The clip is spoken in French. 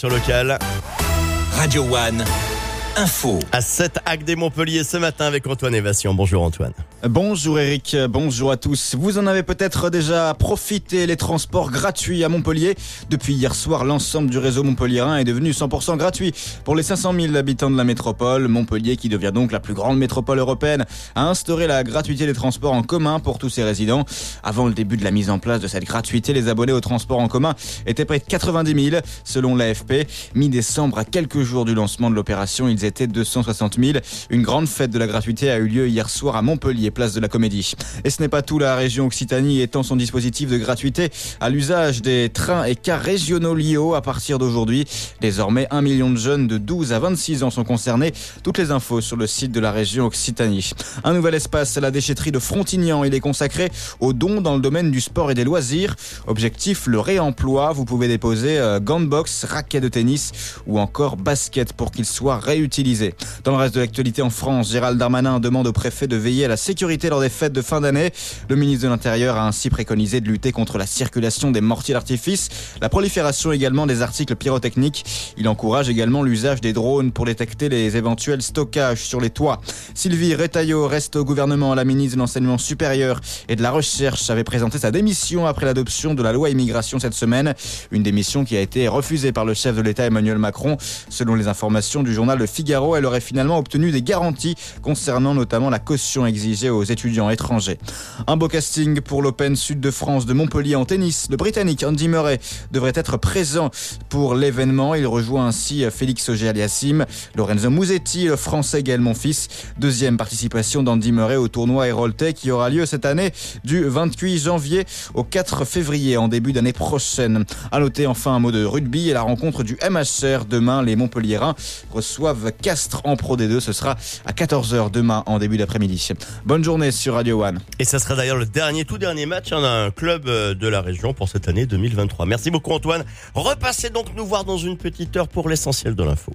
sur local. Radio One, info. À 7 Hague des Montpellier ce matin avec Antoine Évation. Bonjour Antoine. Bonjour Eric, bonjour à tous. Vous en avez peut-être déjà profité, les transports gratuits à Montpellier. Depuis hier soir, l'ensemble du réseau montpelliérain est devenu 100% gratuit. Pour les 500 000 habitants de la métropole, Montpellier, qui devient donc la plus grande métropole européenne, a instauré la gratuité des transports en commun pour tous ses résidents. Avant le début de la mise en place de cette gratuité, les abonnés aux transports en commun étaient près de 90 000 selon l'AFP. Mi-décembre, à quelques jours du lancement de l'opération, ils étaient 260 000. Une grande fête de la gratuité a eu lieu hier soir à Montpellier place de la Comédie. Et ce n'est pas tout, la région Occitanie étend son dispositif de gratuité à l'usage des trains et cars régionaux LIO à partir d'aujourd'hui. Désormais, un million de jeunes de 12 à 26 ans sont concernés. Toutes les infos sur le site de la région Occitanie. Un nouvel espace à la déchetterie de Frontignan. Il est consacré aux dons dans le domaine du sport et des loisirs. Objectif, le réemploi. Vous pouvez déposer euh, gants de boxe, raquettes de tennis ou encore basket pour qu'ils soient réutilisés. Dans le reste de l'actualité en France, Gérald Darmanin demande au préfet de veiller à la sécurité lors des fêtes de fin d'année. Le ministre de l'Intérieur a ainsi préconisé de lutter contre la circulation des mortiers d'artifice, la prolifération également des articles pyrotechniques. Il encourage également l'usage des drones pour détecter les éventuels stockages sur les toits. Sylvie Retailleau reste au gouvernement. La ministre de l'Enseignement supérieur et de la Recherche avait présenté sa démission après l'adoption de la loi immigration cette semaine. Une démission qui a été refusée par le chef de l'État Emmanuel Macron. Selon les informations du journal Le Figaro, elle aurait finalement obtenu des garanties concernant notamment la caution exigée aux étudiants étrangers. Un beau casting pour l'Open Sud de France de Montpellier en tennis. Le Britannique Andy Murray devrait être présent pour l'événement. Il rejoint ainsi Félix Auger-Aliassime, Lorenzo Musetti, le Français Gaël Monfils. Deuxième participation d'Andy Murray au tournoi Heroltais qui aura lieu cette année du 28 janvier au 4 février en début d'année prochaine. À noter enfin un mot de rugby et la rencontre du MHR. Demain, les Montpelliérains reçoivent Castres en Pro D2. Ce sera à 14h demain en début d'après-midi. Bonne journée sur Radio One. Et ça sera d'ailleurs le dernier, tout dernier match hein, d'un club euh, de la région pour cette année 2023. Merci beaucoup Antoine. Repassez donc nous voir dans une petite heure pour l'essentiel de l'info.